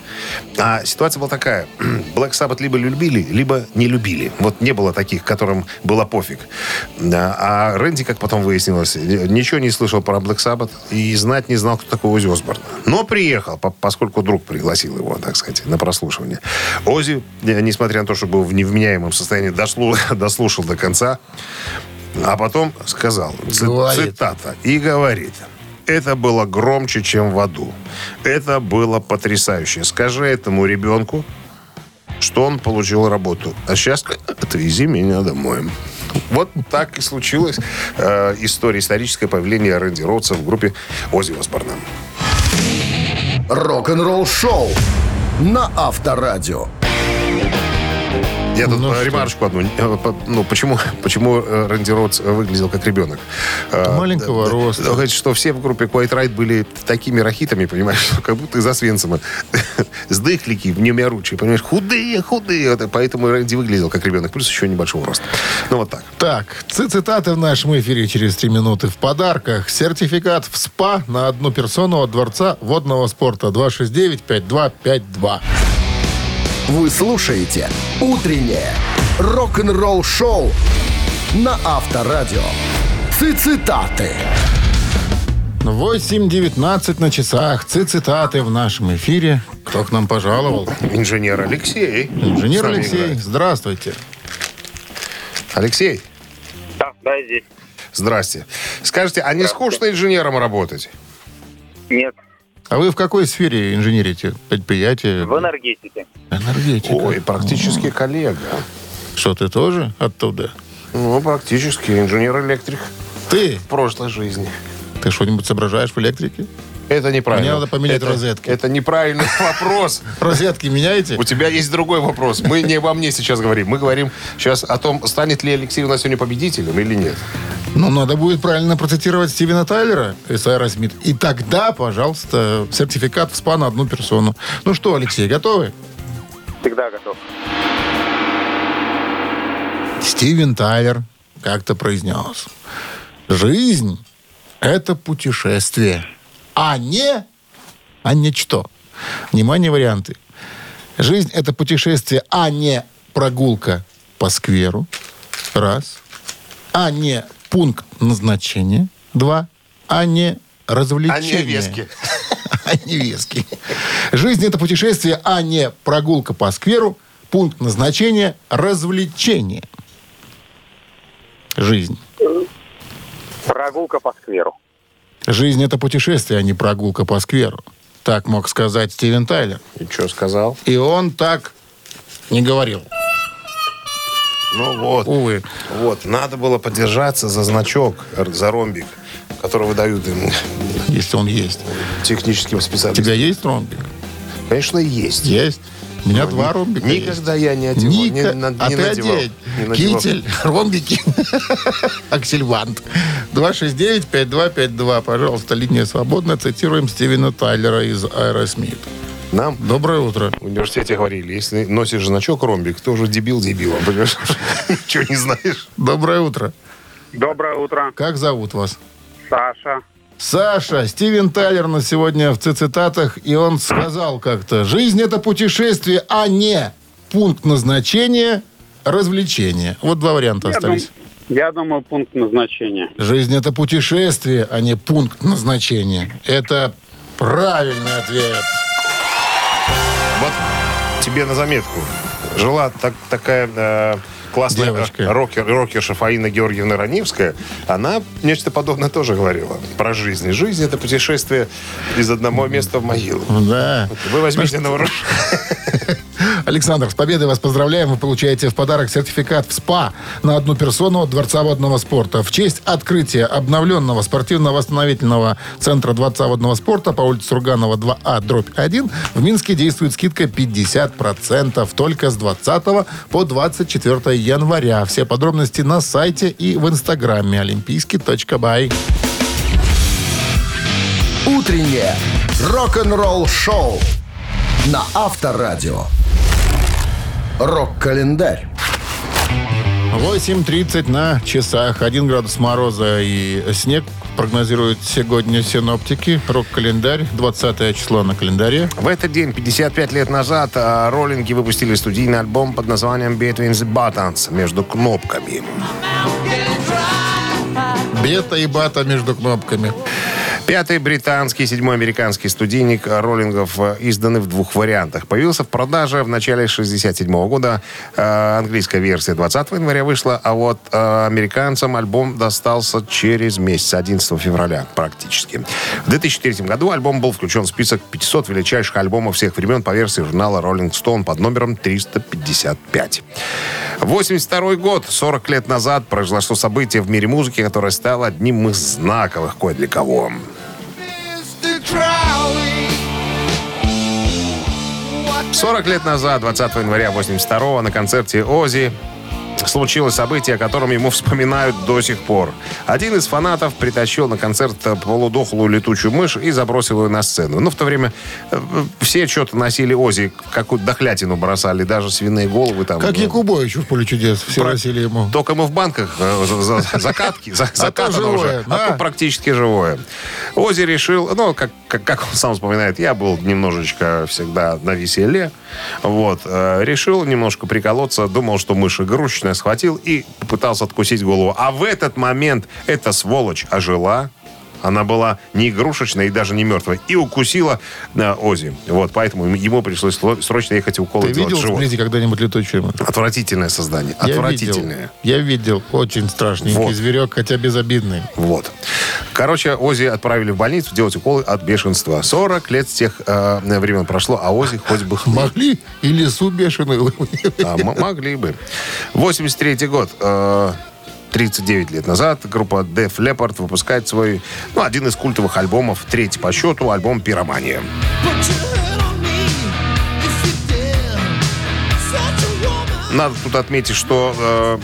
А ситуация была такая. <clears throat> Black Sabbath либо любили, либо не любили. Вот не было таких, которым было пофиг. А Рэнди, как потом выяснилось, ничего не слышал про Black Sabbath и знать не знал, кто такой Ози Осборн. Но приехал, по- поскольку друг пригласил его, так сказать, на прослушивание. Ози, несмотря на то, что был в невменяемом состоянии, дослу- <laughs> дослушал до конца, а потом сказал, Говорит. цитата, и говорит, это было громче, чем в аду. Это было потрясающе. Скажи этому ребенку, что он получил работу. А сейчас Отвези меня домой. Вот так и случилось э, история, историческое появление Рэнди Роудса в группе Ози Осборна. Рок-н-ролл шоу на Авторадио. Я тут Ну что? ремарочку одну. э, Ну, почему, почему э, Рэнди Роудс выглядел как ребенок? Э, Маленького да, роста. говорит, что все в группе Quiet Riot были такими рахитами, понимаешь, что как будто из Освенцима. <laughs> Сдыхлики в немяручие, понимаешь, худые, худые. Поэтому Рэнди выглядел как ребенок, плюс еще небольшого роста. Ну, вот так. Так, ци- цитаты в нашем эфире через три минуты. В подарках сертификат в СПА на одну персону от Дворца водного спорта 269-5252. Вы слушаете «Утреннее рок-н-ролл-шоу» на Авторадио. Цитаты. 8.19 на часах. Ци- Цитаты в нашем эфире. Кто к нам пожаловал? Инженер Алексей. Инженер Алексей, играет. здравствуйте. Алексей, Да, да, здесь. здрасте. Скажите, а не скучно инженером работать? Нет, А вы в какой сфере инженерите? Предприятие? в энергетике. Энергетика. Ой, практически коллега. Что, ты тоже оттуда? Ну, практически инженер-электрик Ты? в прошлой жизни. Ты что-нибудь соображаешь в электрике? Это неправильно. Мне надо поменять это, розетки. Это неправильный <laughs> вопрос. Розетки меняете? У тебя есть другой вопрос. Мы не обо мне сейчас говорим. Мы говорим сейчас о том, станет ли Алексей у нас сегодня победителем или нет. Ну, надо будет правильно процитировать Стивена Тайлера из Аэросмит. И тогда, пожалуйста, сертификат в СПА на одну персону. Ну что, Алексей, готовы? Всегда готов. Стивен Тайлер как-то произнес. Жизнь – это путешествие, а не... А не что? Внимание, варианты. Жизнь – это путешествие, а не прогулка по скверу. Раз. А не пункт назначения. Два. А не развлечение. А не вески. <laughs> А не вески. Жизнь – это путешествие, а не прогулка по скверу. Пункт назначения – развлечение. Жизнь. Прогулка по скверу. Жизнь – это путешествие, а не прогулка по скверу. Так мог сказать Стивен Тайлер. И что сказал? И он так не говорил. Ну вот. Увы. Вот. Надо было подержаться за значок, за ромбик, который выдают им Если он есть. техническим У специалистам. тебя есть ромбик? Конечно, есть. Есть. У меня два ромбика Никогда есть. я не одевал. Ника- не, на- а не ты надевал. одень. Китель, <laughs> ромбики, аксельвант. 269-5252. Пожалуйста, линия свободна. Цитируем Стивена Тайлера из Аэросмит. Нам Доброе утро. в университете говорили, если носишь значок ромбик, ты уже дебил дебилом, понимаешь? <laughs> Ничего не знаешь. Доброе утро. Доброе утро, Как зовут вас? Саша. Саша, Стивен Тайлер на сегодня в цитатах, и он сказал как-то, жизнь это путешествие, а не пункт назначения, развлечение. Вот два варианта остались. Я думаю, пункт назначения. Жизнь это путешествие, а не пункт назначения. Это правильный ответ. Вот тебе на заметку. Жила так- такая э, классная Девочка. э, рокер, рокерша Фаина Георгиевна Раневская. Она нечто подобное тоже говорила про жизнь. Жизнь — это путешествие из одного места в могилу. Да. Вы возьмите на вооружение. <laughs> Александр, с победой вас поздравляем. Вы получаете в подарок сертификат в СПА на одну персону от Дворца водного спорта. В честь открытия обновленного спортивно-восстановительного центра Дворца водного спорта по улице Сурганова 2А, дробь 1, в Минске действует скидка 50% только с 20 по 24 января. Все подробности на сайте и в инстаграме олимпийский.бай. «Утреннее рок-н-ролл-шоу» на Авторадио. Рок-календарь. 8.30 на часах. 1 градус мороза и снег прогнозируют сегодня синоптики. Рок-календарь. 20 число на календаре. В этот день, 55 лет назад, э, роллинги выпустили студийный альбом под названием «Between the Buttons» между кнопками. Бета и бата между кнопками. Пятый британский, седьмой американский студийник роллингов э, изданы в двух вариантах. Появился в продаже в начале 67 года. Э, английская версия 20 января вышла, а вот э, американцам альбом достался через месяц, 11 февраля практически. В 2003 году альбом был включен в список 500 величайших альбомов всех времен по версии журнала Rolling Stone под номером 355. 82 год, 40 лет назад, произошло событие в мире музыки, которое стало одним из знаковых кое для кого. 40 лет назад, 20 января 82 на концерте Ози случилось событие, о котором ему вспоминают до сих пор. Один из фанатов притащил на концерт полудохлую летучую мышь и забросил ее на сцену. Ну, в то время э, все что-то носили Ози, какую-то дохлятину бросали, даже свиные головы там. Как Якубовичу в поле чудес. Все Про- носили ему. Только мы в банках э, за- за- <laughs> закатки, за- закатано уже, а то практически живое. Ози решил, ну, как, как, как он сам вспоминает, я был немножечко всегда на веселе, вот, э, решил немножко приколоться, думал, что мышь игрушечная, схватил и попытался откусить голову. А в этот момент эта сволочь ожила, она была не игрушечная и даже не мертвая. И укусила э, Ози. Вот, поэтому ему пришлось срочно ехать уколы Ты делать видел в живот. вблизи когда-нибудь летучую мышь? Отвратительное создание. Я Отвратительное. видел. Я видел. Очень страшненький Вот. зверек, хотя безобидный. Вот. Короче, Ози отправили в больницу делать уколы от бешенства. 40 лет с тех э, времен прошло, а Ози хоть бы. Могли и лесу бешеную. А, могли бы. 83 год. э, 39 лет назад группа Def Leppard выпускает свой, ну, один из культовых альбомов, третий по счету, альбом «Пиромания». Надо тут отметить, что э,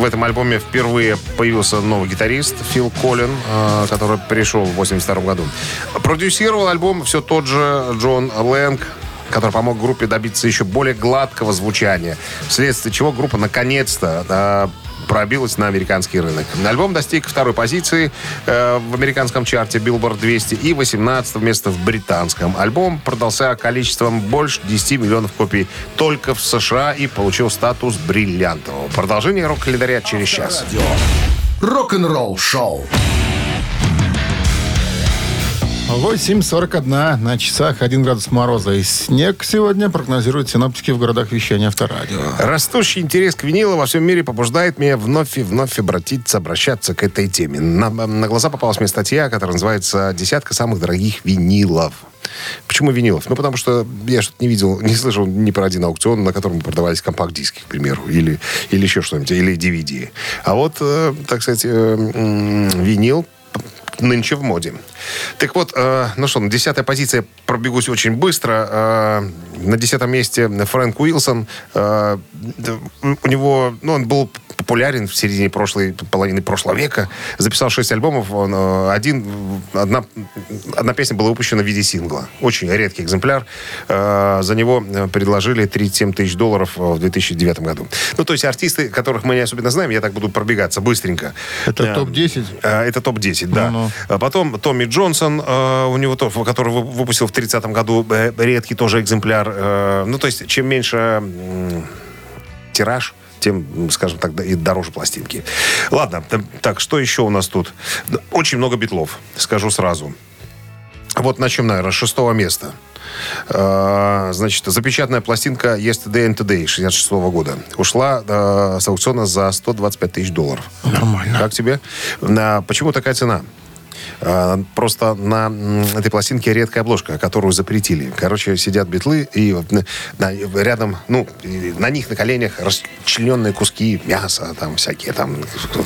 в этом альбоме впервые появился новый гитарист Фил Коллин, э, который пришел в 82 году. Продюсировал альбом все тот же Джон Лэнг, который помог группе добиться еще более гладкого звучания, вследствие чего группа наконец-то э, пробилась на американский рынок. Альбом достиг второй позиции э, в американском чарте Billboard 200 и 18 место в британском. Альбом продался количеством больше 10 миллионов копий только в США и получил статус бриллиантового. Продолжение рок-календаря через час. Рок-н-ролл шоу. 8.41 на часах 1 градус мороза. И снег сегодня прогнозируют синоптики в городах вещания Авторадио. Растущий интерес к винилу во всем мире побуждает меня вновь и вновь обратиться, обращаться к этой теме. На, на глаза попалась мне статья, которая называется «Десятка самых дорогих винилов». Почему винилов? Ну, потому что я что-то не видел, не слышал ни про один аукцион, на котором продавались компакт-диски, к примеру, или, или еще что-нибудь, или DVD. А вот, э, так сказать, э, винил нынче в моде. Так вот, э, ну что, на десятая позиция пробегусь очень быстро. Э, на десятом месте Фрэнк Уилсон. Э, у него, ну, он был популярен в середине прошлой половины прошлого века. Записал шесть альбомов. Он, э, один, одна, одна песня была выпущена в виде сингла. Очень редкий экземпляр. Э, за него э, предложили 37 тысяч долларов в 2009 году. Ну, то есть артисты, которых мы не особенно знаем, я так буду пробегаться быстренько. Это Э, топ-10? Э, Это топ-10, да. Ну-ну. А Потом Томми Джонсон, э, у него то, который вы- выпустил в 30-м году э, редкий тоже экземпляр. Э, Ну, то есть, чем меньше тираж, тем, скажем так, и дороже пластинки. Ладно, так, что еще у нас тут? Очень много битлов, скажу сразу. Вот начнем, наверное, с шестого места. Значит, запечатанная пластинка Yesterday and Today 66 года ушла э, с аукциона за 125 тысяч долларов. Нормально. Как тебе? Почему такая цена? А, Просто на этой пластинке редкая обложка, которую запретили. Короче, сидят битлы, и рядом, ну, на них на коленях расчлененные куски мяса, там всякие, там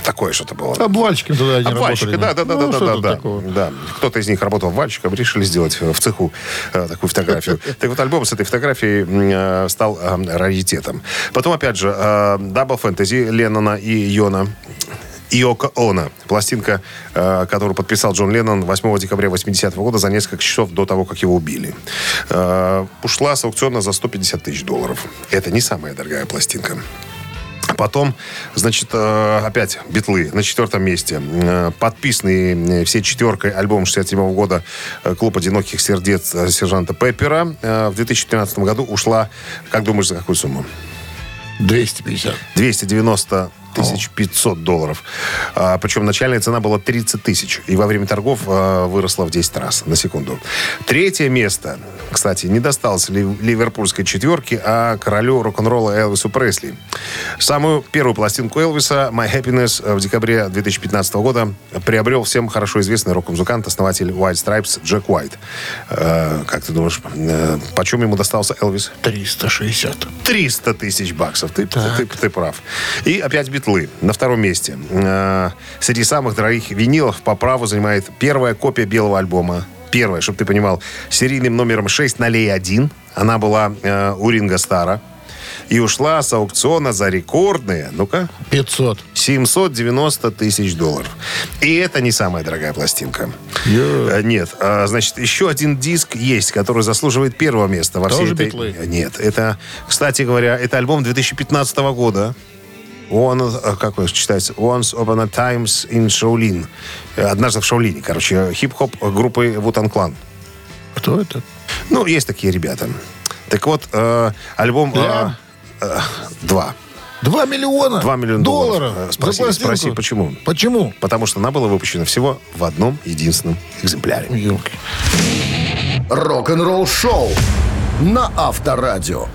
такое что-то было. Обвальщиками туда они Обвальщики, работали. да, да, да, Ну, да, да, да, такого? да. Кто-то из них работал вальщиком, решили сделать э, в цеху э, такую фотографию. <laughs> Так вот, альбом с этой фотографией э, стал э, раритетом. Потом, опять же, Double Fantasy Леннона и Йона. Иоко Оно. Пластинка, э, которую подписал Джон Леннон 8 декабря 80 года за несколько часов до того, как его убили. Э, ушла с аукциона за 150 тысяч долларов. Это не самая дорогая пластинка. Потом, значит, э, опять битлы на четвертом месте. Подписанный всей четверкой альбом 67 года э, «Клуб одиноких сердец» сержанта Пеппера в 2013 году ушла, как думаешь, за какую сумму? 250. 290 тысяч 500 долларов. А, причем начальная цена была 30 тысяч. И во время торгов а, выросла в 10 раз, на секунду. Третье место, кстати, не досталось ли- ливерпульской четверке, а королю рок-н-ролла Элвису Пресли. Самую первую пластинку Элвиса «My Happiness» в декабре 2015 года приобрел всем хорошо известный рок-музыкант, основатель White Stripes Джек Уайт. Э, как ты думаешь, э, почем ему достался Элвис? 360. 300 тысяч баксов. Ты, ты, ты прав. И опять битлы на втором месте. Э, Среди самых дорогих винилов по праву занимает первая копия белого альбома. Первая, чтобы ты понимал, серийным номером 6 на Лей 1. Она была э, у Ринга Стара. И ушла с аукциона за рекордные, ну-ка, 500. 790 тысяч долларов. И это не самая дорогая пластинка. Э, Нет. А, Значит, еще один диск есть, который заслуживает первого места во всей Тоже этой... «Битлы»? Нет. Это, кстати говоря, это альбом 2015 года. Он, э, как он читается, Once Upon a Times in Shaolin. Э, Однажды в Шаолине, короче, хип-хоп группы Вутан Клан. Кто это? Ну, есть такие ребята. Так вот, э, альбом... Да. э, э, два. 2 миллиона, Два миллиона долларов. За Спроси, спроси, почему? Почему? Потому что она была выпущена всего в одном единственном экземпляре. Рок-н-ролл шоу на Авторадио.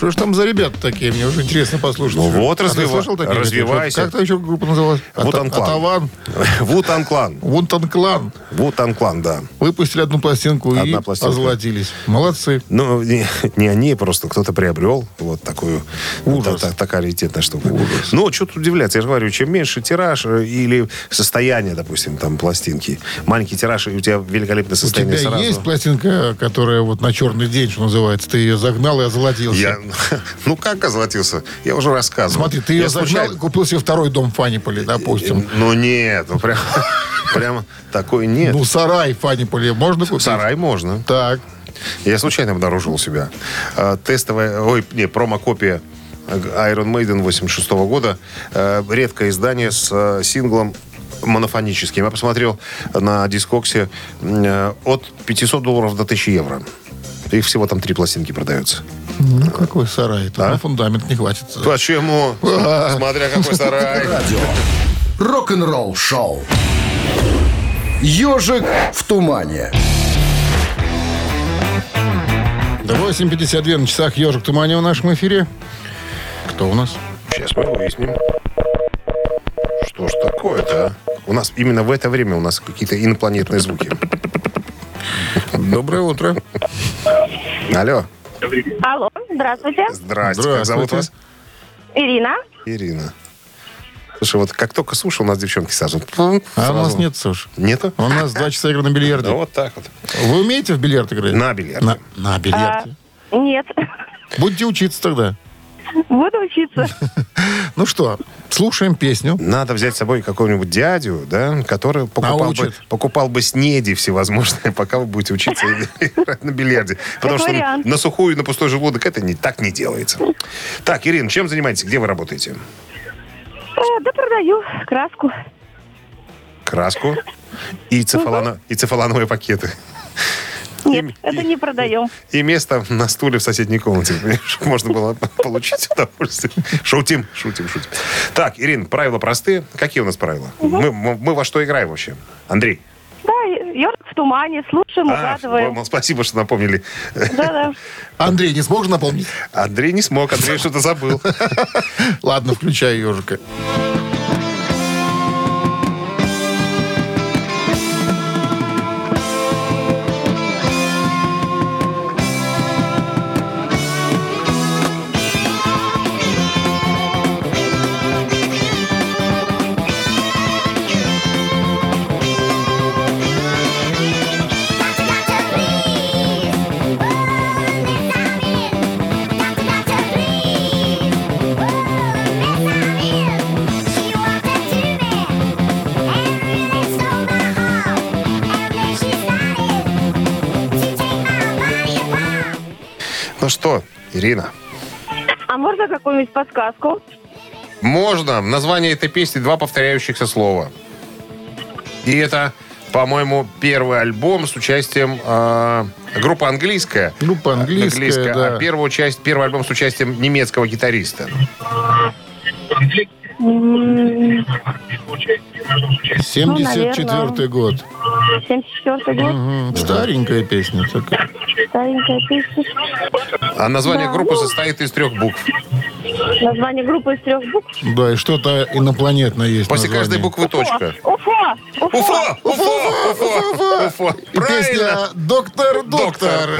Что ж там за ребята такие? Мне уже интересно послушать. Ну вот, А ты развива- слышал таких? развивайся. Как-то еще группа называлась? Вутан Ата- Клан. Атаван. <laughs> Вутан Клан. Вунтан Клан. Вутан Клан, да. Выпустили одну пластинку Одна и пластинка. озолотились. Молодцы. Ну, не, не они, просто кто-то приобрел вот такую Ужас. та- та- такая раритетная штука. Ну, что тут удивляться? Я же говорю, чем меньше тираж э, или состояние, допустим, там, пластинки, маленький тираж, и у тебя великолепное У состояние тебя сразу. есть пластинка, которая вот на черный день, что называется, ты ее загнал и озолотился? Я, <laughs> ну, как озолотился? Я уже рассказывал. Смотри, ты ее загнал и купил себе второй дом в Фаниполе, допустим. Ну, нет, ну, прям, <laughs> прям такой нет. Ну, сарай в Фаниполе можно купить? Сарай можно. Так. Я случайно обнаружил у себя. Э, Тестовая, ой, не, промо-копия Iron Maiden 86 года. Э, Редкое издание с э, синглом монофоническим. Я посмотрел на дискоксе э, от 500 долларов до 1000 евро. Их всего там три пластинки продаются. Ну, какой сарай? Тут А? на фундамент не хватит. Почему? <laughs> Смотря какой сарай. Рок-н-ролл шоу. Ежик в тумане. До 8.52 на часах «Ежик Тумани» в нашем эфире. Кто у нас? Сейчас мы выясним. Что ж такое-то, а? У нас именно в это время у нас какие-то инопланетные звуки. Доброе утро. Алло. Алло, здравствуйте. Здрасте. Как зовут Здравствуйте. вас? Ирина. Ирина. Слушай, вот как только слушал, у нас девчонки сразу... А у сразу- нас нет, Саш. Нету? У нас два часа игры на бильярде. Ну, вот так вот. Вы умеете в бильярд играть? На бильярде. На, на бильярде. Нет. Будете учиться тогда. Буду учиться. <laughs> Ну что, слушаем песню. Надо взять с собой какого-нибудь дядю, да, который покупал бы, покупал бы снеди всевозможные, <laughs> пока вы будете учиться играть на бильярде. Потому что на сухую и на пустой желудок это не, так не делается. Так, Ирина, чем занимаетесь? Где вы работаете? Э, Да продаю краску. Краску и, цефалано- и цефалановые пакеты. Нет, И- это и- не продаем. И место на стуле в соседней комнате, <laughs> можно было получить удовольствие. Шутим, шутим, шутим. Так, Ирина, правила простые. Какие у нас правила? Мы, мы- мы во что играем вообще? Андрей. Да, ежик в тумане, слушаем, А, угадываем. ну, спасибо, что напомнили. Да-да. <laughs> Андрей, не сможешь напомнить? Андрей не смог, Андрей что-то забыл. <laughs> Ладно, включай ежика. Ирина, А можно какую-нибудь подсказку? можно. Название этой песни два повторяющихся слова. И это, по-моему, первый альбом с участием э, группа английская. Группа английская, да. А первую часть, первый альбом с участием немецкого гитариста. М, 74 год. 74 год. Мгм. Старенькая песня такая. Старенькая песня. А название Да, группы ну. состоит из трех букв. Название группы из трех букв. Да, и что-то инопланетное есть После название. каждой буквы точка. Уфа! Уфа! Уфо! Уфо! Уфо! Уфо! И песня «Доктор, доктор».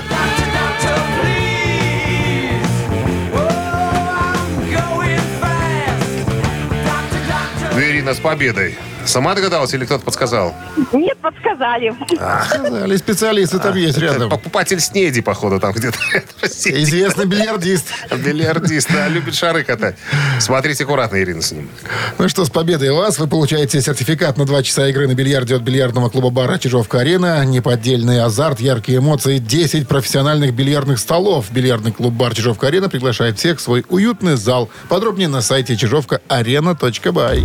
Ирина, с победой. Сама догадалась или кто-то подсказал? Нет, подсказали. <laughs> Сказали, специалисты там есть рядом. Покупатель снеди, походу, там где-то. <laughs> Известный бильярдист. Бильярдист, да, любит шары катать. Смотрите аккуратно, Ирина, с ним. Ну что, с победой вас. Вы получаете сертификат на два часа игры на бильярде от бильярдного клуба бара «Чижовка-арена». Неподдельный азарт, яркие эмоции, 10 профессиональных бильярдных столов. Бильярдный клуб бар «Чижовка-арена» приглашает всех в свой уютный зал. Подробнее на сайте чижовка-арена.бай.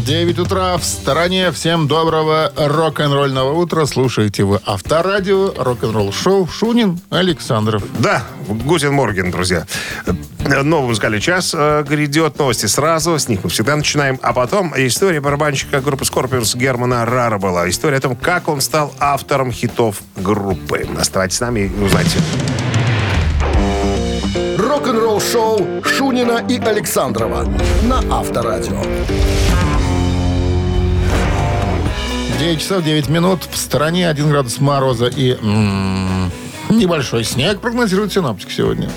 9 утра в стороне. Всем доброго рок-н-ролльного утра. Слушайте вы Авторадио, рок-н-ролл шоу Шунин Александров. Да, Guten Morgen, друзья. Новый музыкальный час э, грядет. Новости сразу. С них мы всегда начинаем. А потом история барабанщика группы Scorpions Германа Раребелла. История о том, как он стал автором хитов группы. Оставайтесь с нами и узнайте. Рок-н-ролл-шоу Шунина и Александрова на Авторадио. 9 часов 9 минут. В стороне 1 градус мороза и м, небольшой снег прогнозирует синаптик сегодня.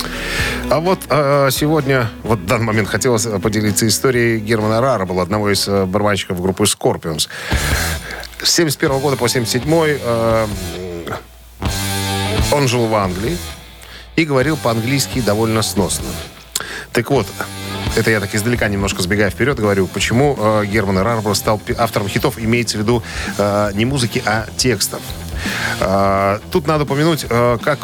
А вот э, сегодня, вот в данный момент хотелось поделиться историей Германа Рара, был одного из э, барабанщиков группы Scorpions. С 71 года по 77 э, он жил в Англии и говорил по-английски довольно сносно. Так вот, это я так издалека немножко сбегая вперед говорю, почему э, Герман Рарбор стал автором хитов, имеется в виду э, не музыки, а текстов. Э, тут надо упомянуть, э, как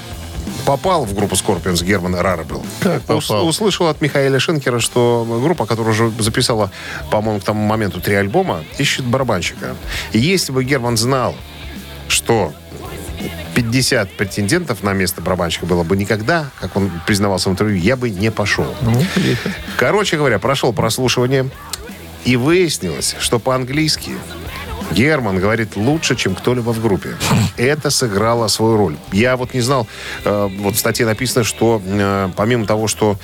попал в группу Scorpions Герман Рарбел. Как попал? услышал от Михаила Шенкера, что группа, которая уже записала, по-моему, к тому моменту три альбома, ищет барабанщика. И если бы Герман знал, что 50 претендентов на место барабанщика было бы никогда, как он признавался в интервью, я бы не пошел. Короче говоря, прошел прослушивание, и выяснилось, что по-английски Герман говорит лучше, чем кто-либо в группе. Это сыграло свою роль. Я вот не знал, э, вот в статье написано, что э, помимо того, что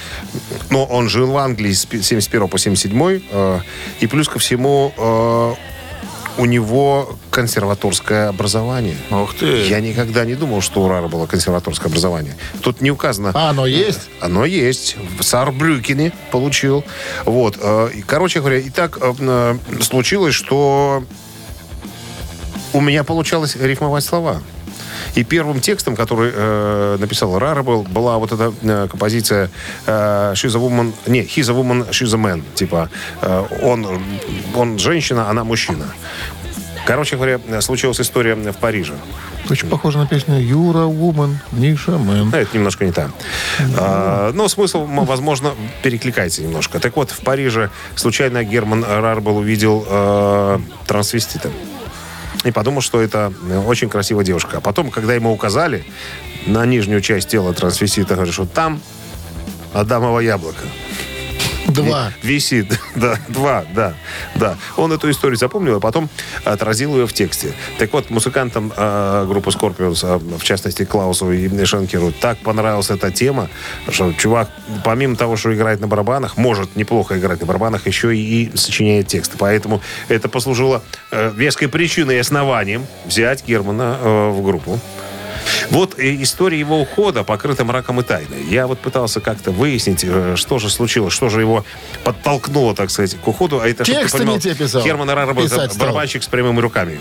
ну, он жил в Англии с пи- 71 по 77, э, и плюс ко всему у него консерваторское образование. Ух ты. Я никогда не думал, что у Рара было консерваторское образование. Тут не указано. А, оно есть? Оно есть. В Сарбрюкене получил. Вот. э, Короче говоря, и так э, э, случилось, что у меня получалось рифмовать слова. И первым текстом, который э, написал Рара, был, была вот эта э, композиция э, «She's a woman...» Не, «He's a woman, she's a man». Типа, э, он, он женщина, она мужчина. Короче говоря, случилась история в Париже. Очень похоже на песню «Юра Woman, Ниша Мэн». Это немножко не так. А, но смысл, возможно, перекликается немножко. Так вот, в Париже случайно Герман Рарбел увидел э, трансвестита. И подумал, что это э, очень красивая девушка. А потом, когда ему указали на нижнюю часть тела трансвестита, говорит, что там Адамово яблоко. Два. Ви- Висит, <laughs> да, два, да, да. Он эту историю запомнил, а потом отразил ее в тексте. Так вот, музыкантам э, группы Scorpions, а, в частности Клаусу и Шенкеру, так понравилась эта тема, что чувак, помимо того, что играет на барабанах, может неплохо играть на барабанах, еще и, и сочиняет тексты. Поэтому это послужило э, веской причиной и основанием взять Германа э, в группу. Вот э, история его ухода покрыта мраком и тайной. Я вот пытался как-то выяснить, э, что же случилось, что же его подтолкнуло, так сказать, к уходу. А это, Тексты понимал, не те писал. Герман стал. барабанщик с прямыми руками.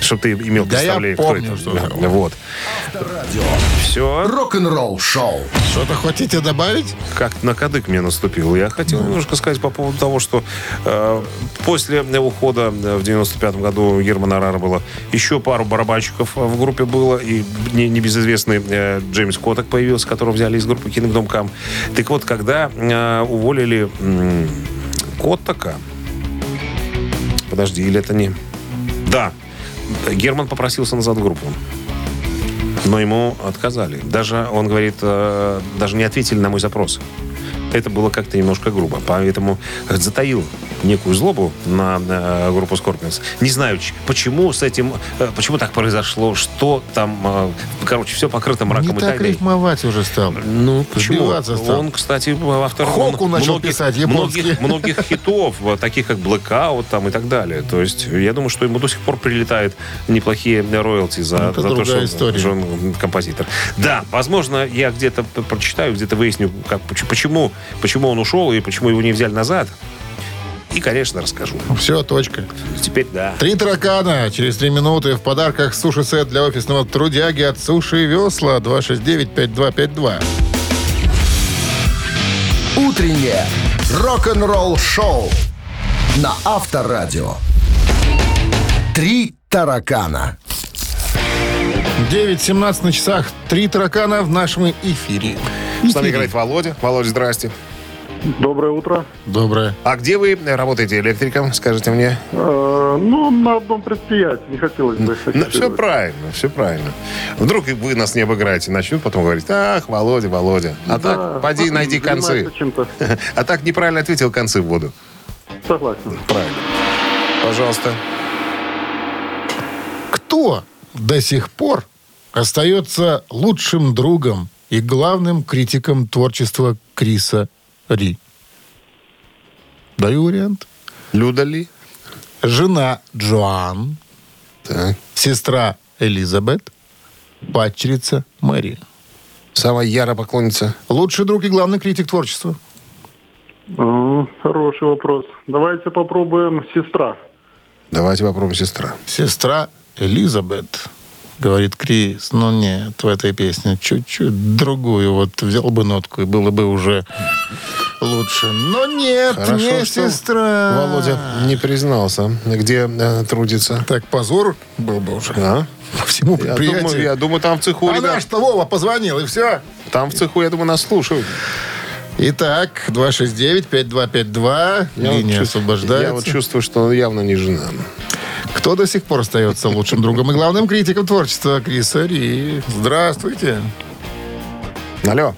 Чтоб ты имел Да я представление, кто помню, это. что Да. Вот. Все. Рок-н-ролл-шоу. Что-то хотите добавить? Как на кадык мне наступил. Я хотел немножко сказать по поводу того, что э, после ухода э, в 95 году Германа Рара было еще пару барабанщиков э, в группе было, и не- небезызвестный э, Джеймс Котток появился, которого взяли из группы Kingdom Come. Так вот, когда э, уволили м, Коттака, подожди, или это не... Да, Герман попросился назад в группу. Но ему отказали. Даже, он говорит, э, даже не ответили на мой запрос. Это было как-то немножко грубо. Поэтому затаил некую злобу на, э, группу Scorpions. Не знаю, почему с этим, э, почему так произошло, что там, э, короче, все покрыто мраком Не и так тайной. рифмовать уже стал. Ну, почему? Стал. Он, кстати, автор Хоку он начал писать, японский. многих, многих хитов, таких как Blackout там, и так далее. То есть, я думаю, что ему до сих пор прилетают неплохие роялти за, за то, что, история. он композитор. Да, возможно, я где-то прочитаю, где-то выясню, как, поч- почему, почему он ушел и почему его не взяли назад. И, конечно, расскажу. Все, точка. Теперь да. Три таракана. Через три минуты в подарках суши-сет для офисного трудяги от Суши и Весла 269-5252. Утреннее рок-н-ролл-шоу на Авторадио. Три таракана. 9.17 на часах. Три таракана в нашем эфире. С нами играет Володя. Володя, здрасте. Доброе утро. Доброе. А где вы работаете электриком, скажите мне? Э, ну, на одном предприятии. Не хотелось бы. Ну, все правильно, все правильно. Вдруг вы нас не обыграете, начнут потом говорить, ах, Володя, Володя. А так, поди, найди концы. <laughs> А так неправильно ответил концы в воду. Согласен. Правильно. Пожалуйста. Кто до сих пор остается лучшим другом и главным критиком творчества Криса Ри? Даю вариант. Люда Ли? Жена Джоан, Так. сестра Элизабет, падчерица Мэри. Самая ярая поклонница. Лучший друг и главный критик творчества. М, Хороший вопрос. Давайте попробуем сестра. Давайте попробуем сестра. Сестра Элизабет, говорит Крис. Ну нет, в этой песне чуть-чуть другую. Вот взял бы нотку, и было бы уже лучше. Но нет, Хорошо, не что сестра. Володя не признался, где э, трудится. Так позор был бы уже А? по всему Я предприятию. думаю, я думаю, там в цеху, а ребят, наш-то Вова позвонил, и все. там в цеху, я думаю, нас слушают. Итак, 269-5252. Я вот Линия чувствую- освобождается. Я вот чувствую, что он явно не жена. Кто до сих пор остается лучшим другом и главным критиком творчества Криса Ри? Здравствуйте. Алло.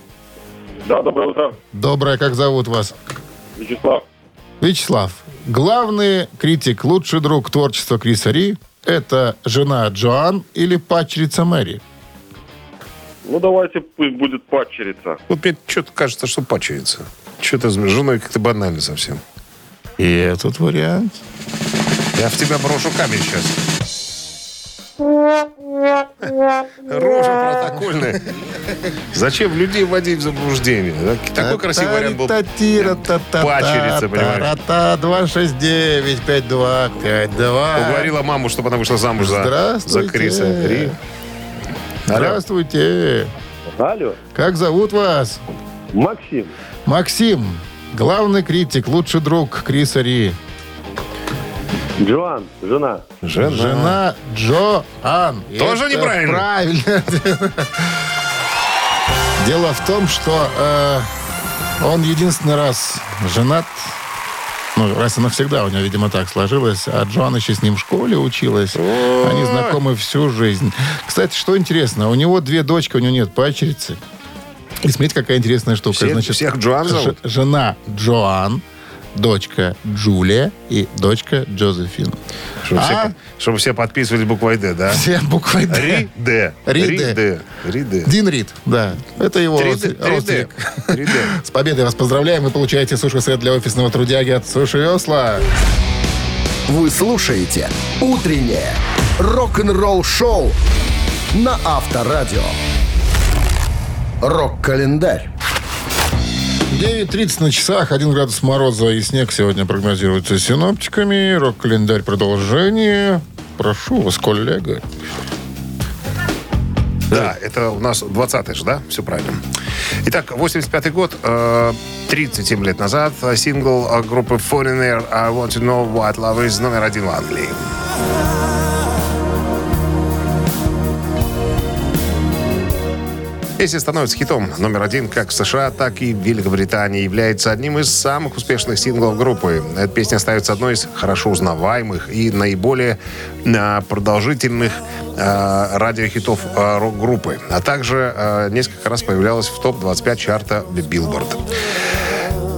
Да, доброе утро. Доброе, как зовут вас? Вячеслав. Вячеслав. Главный критик, лучший друг творчества Криса Ри – это жена Джоан или падчерица Мэри? Ну, давайте пусть будет падчерица. Вот мне что-то кажется, что пачается. Что-то с женой как-то банально совсем. И этот вариант. Я в тебя брошу камень сейчас. Рожа протокольная. Зачем людей вводить в заблуждение? Так- Такой красивый вариант был. Пачерица, понимаешь? 269-5252. Уговорила маму, чтобы она вышла замуж за, за. Криса Ри. Здравствуйте. Алло, Как зовут вас? Максим. Максим. Главный критик, лучший друг Криса Ри. Джоан, жена. Жена. Жена Джоан. Тоже Это неправильно? Правильно. Дело в том, что э, он единственный раз женат. Ну, раз и навсегда у него, видимо, так сложилось. А Джоан еще с ним в школе училась. Они знакомы всю жизнь. Кстати, что интересно, у него две дочки, у него нет падчерицы. И смотрите, какая интересная штука. Все- Значит, всех Джоан зовут? ж- жена Джоан, дочка Джулия и дочка Джозефин. Чтобы, А? все, чтобы все подписывались буквой «Д», да? Все буквой «Д». Ри, Д. Ри, Д. Ри, Д. Дин Рид, да. Это его 3D, родствен- 3D. родственник. 3D. С победой вас поздравляем. Вы получаете суши-сет для офисного трудяги от Суши Весла. Вы слушаете «Утреннее рок-н-ролл-шоу» на Авторадио. Рок-календарь. 9.30 на часах, 1 градус мороза и снег сегодня прогнозируется синоптиками. Рок-календарь продолжение. Прошу вас, коллега. Да, это у нас 20-й же, да? Все правильно. Итак, 85-й год, э, 37 лет назад, э, сингл э, группы Foreigner «I Want to Know What Love Is» номер один в Англии. Песня становится хитом номер один как в США, так и в Великобритании. Является одним из самых успешных синглов группы. Эта песня остается одной из хорошо узнаваемых и наиболее а, продолжительных а, радиохитов а, рок-группы. А также несколько раз появлялась в топ-25 чарта Билборд.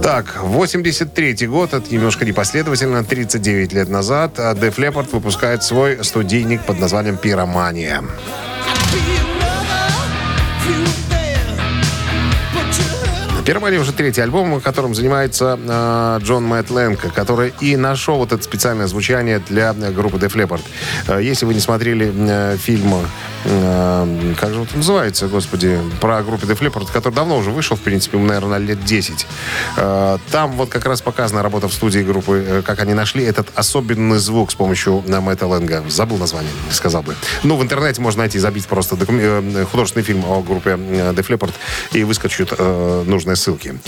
Так, 83 год, это немножко непоследовательно, 39 лет назад Def Leppard выпускает свой студийник под названием «Пиромания». Пиромания уже третий альбом, которым занимается э, Джон Мэтт Лэнг, который и нашел вот это специальное звучание для э, группы Def Leppard. Э, если вы не смотрели э, фильм, э, как же он называется, господи, про группу Def Leppard, который давно уже вышел, в принципе, наверное, лет 10. Э, там вот как раз показана работа в студии группы, э, как они нашли этот особенный звук с помощью э, Мэтта Лэнга. Забыл название, сказал бы. Ну, в интернете можно найти, забить просто докум- э, художественный фильм о группе Def Leppard и выскочат э, нужные ссылки.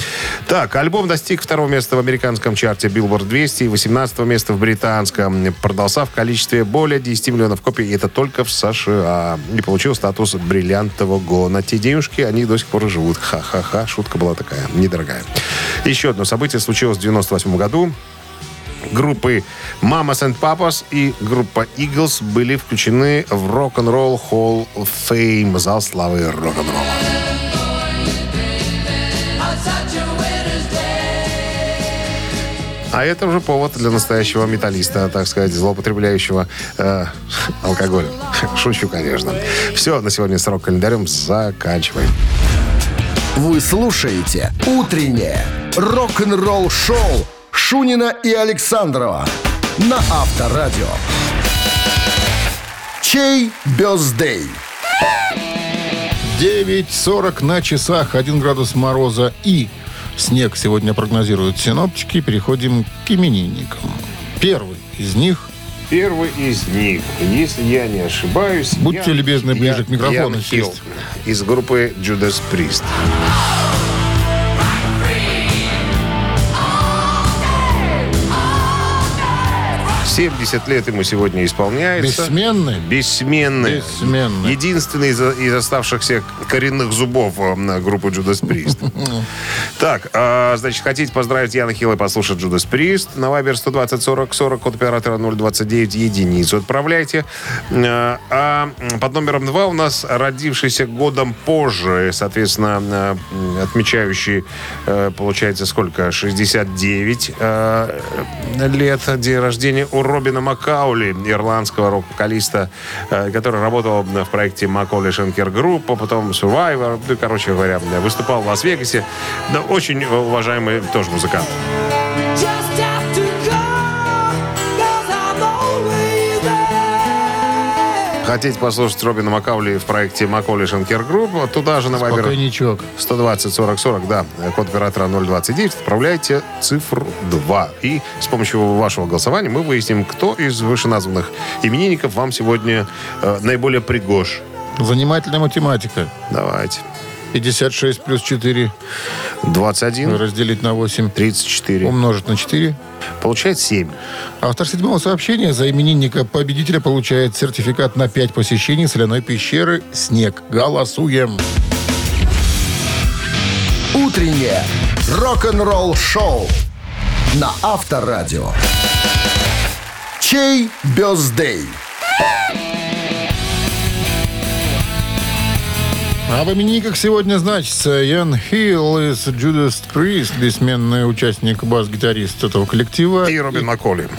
Так, альбом достиг второго места в американском чарте Billboard 200 и 18 места в британском. Продался в количестве более 10 миллионов копий, и это только в США. И получил статус бриллиантового гона. Те денежки, они до сих пор живут. Ха-ха-ха, шутка была такая, недорогая. Еще одно событие случилось в 98 году группы Mamas and Papas и группа Eagles были включены в Rock'n'Roll Hall of Fame, зал славы рок-н-ролла. А это уже повод для настоящего металлиста, так сказать, злоупотребляющего э, алкоголем. Шучу, конечно. Все, на сегодня с рок-календарем заканчиваем. Вы слушаете «Утреннее рок-н-ролл-шоу» Шунина и Александрова на Авторадио. Чей бездей? 9.40 на часах, 1 градус мороза и снег сегодня прогнозируют синоптики. Переходим к именинникам. Первый из них Первый из них, если я не ошибаюсь... Будьте Ян- любезны, ближе Ян- к микрофону Ян сесть. Из группы Judas Priest. Семьдесят лет ему сегодня исполняется. бессменный. Бессменный. Бессменный. Единственный из, из оставшихся коренных зубов э, на группу Judas Priest. Так, а, значит, хотите поздравить Яна Хилла и послушать Judas Priest? На Viber 120 40 40 код оператора 029 единицу отправляйте. А, А под номером 2 у нас родившийся годом позже, соответственно, э, отмечающий, э, получается, сколько? 69 э, лет день рождения у Робина Макаули, ирландского рок-вокалиста, э, который работал в проекте McAuley Schenker Group, а потом Survivor, ну, короче говоря, выступал в Лас-Вегасе. Да, очень уважаемый тоже музыкант. Хотите послушать Робина Макаули в проекте McAuley Schenker Group? Туда же на Спокойничок. 120 40 40, да, код оператора 029, отправляйте цифру 2. И с помощью вашего голосования мы выясним, кто из вышеназванных именинников вам сегодня э, наиболее пригож. Занимательная математика. Давайте. 56 плюс 4 21, разделить на 8 34. умножить на 4. Получается 7. Автор седьмого сообщения за именинника победителя получает сертификат на 5 посещений соляной пещеры «Снег». Голосуем. Утреннее рок-н-ролл-шоу на Авторадио. Чей бездей? А в именинниках сегодня значится Ян Хилл из Judas Priest, бессменный участник, бас-гитарист этого коллектива. И Робин Макколи.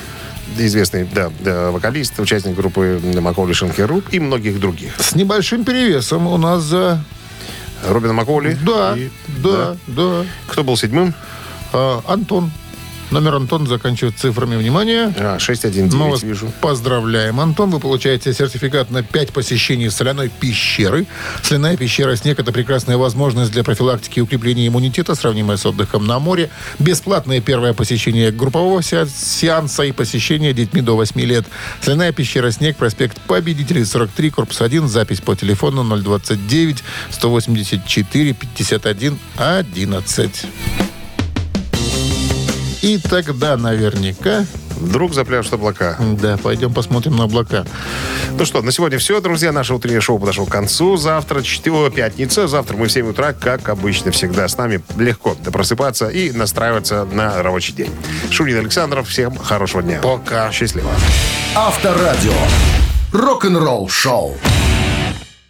Известный, да, да, вокалист, участник группы McAuley Schenker Group и многих других. С небольшим перевесом у нас за... Робин Макколи. Да, И- да, да. Кто был седьмым? А, Антон. Номер Антон заканчивает цифрами. Внимание. А, 619 Мы вас вижу. поздравляем, Антон. Вы получаете сертификат на 5 посещений соляной пещеры. Соляная пещера «Снег» — это прекрасная возможность для профилактики и укрепления иммунитета, сравнимая с отдыхом на море. Бесплатное первое посещение группового се- сеанса и посещение детьми до 8 лет. Соляная пещера «Снег», проспект Победителей, 43, корпус 1, запись по телефону 029 184 51 11. И тогда наверняка Вдруг запляшут облака. Да, пойдем посмотрим на облака. Ну что, на сегодня все, друзья. Наше утреннее шоу подошло к концу. Завтра, 4, пятница. Завтра мы в 7 утра, как обычно, всегда с нами легко просыпаться и настраиваться на рабочий день. Шунин Александров, всем хорошего дня. Пока. Счастливо. Авторадио. Рок-н-ролл шоу.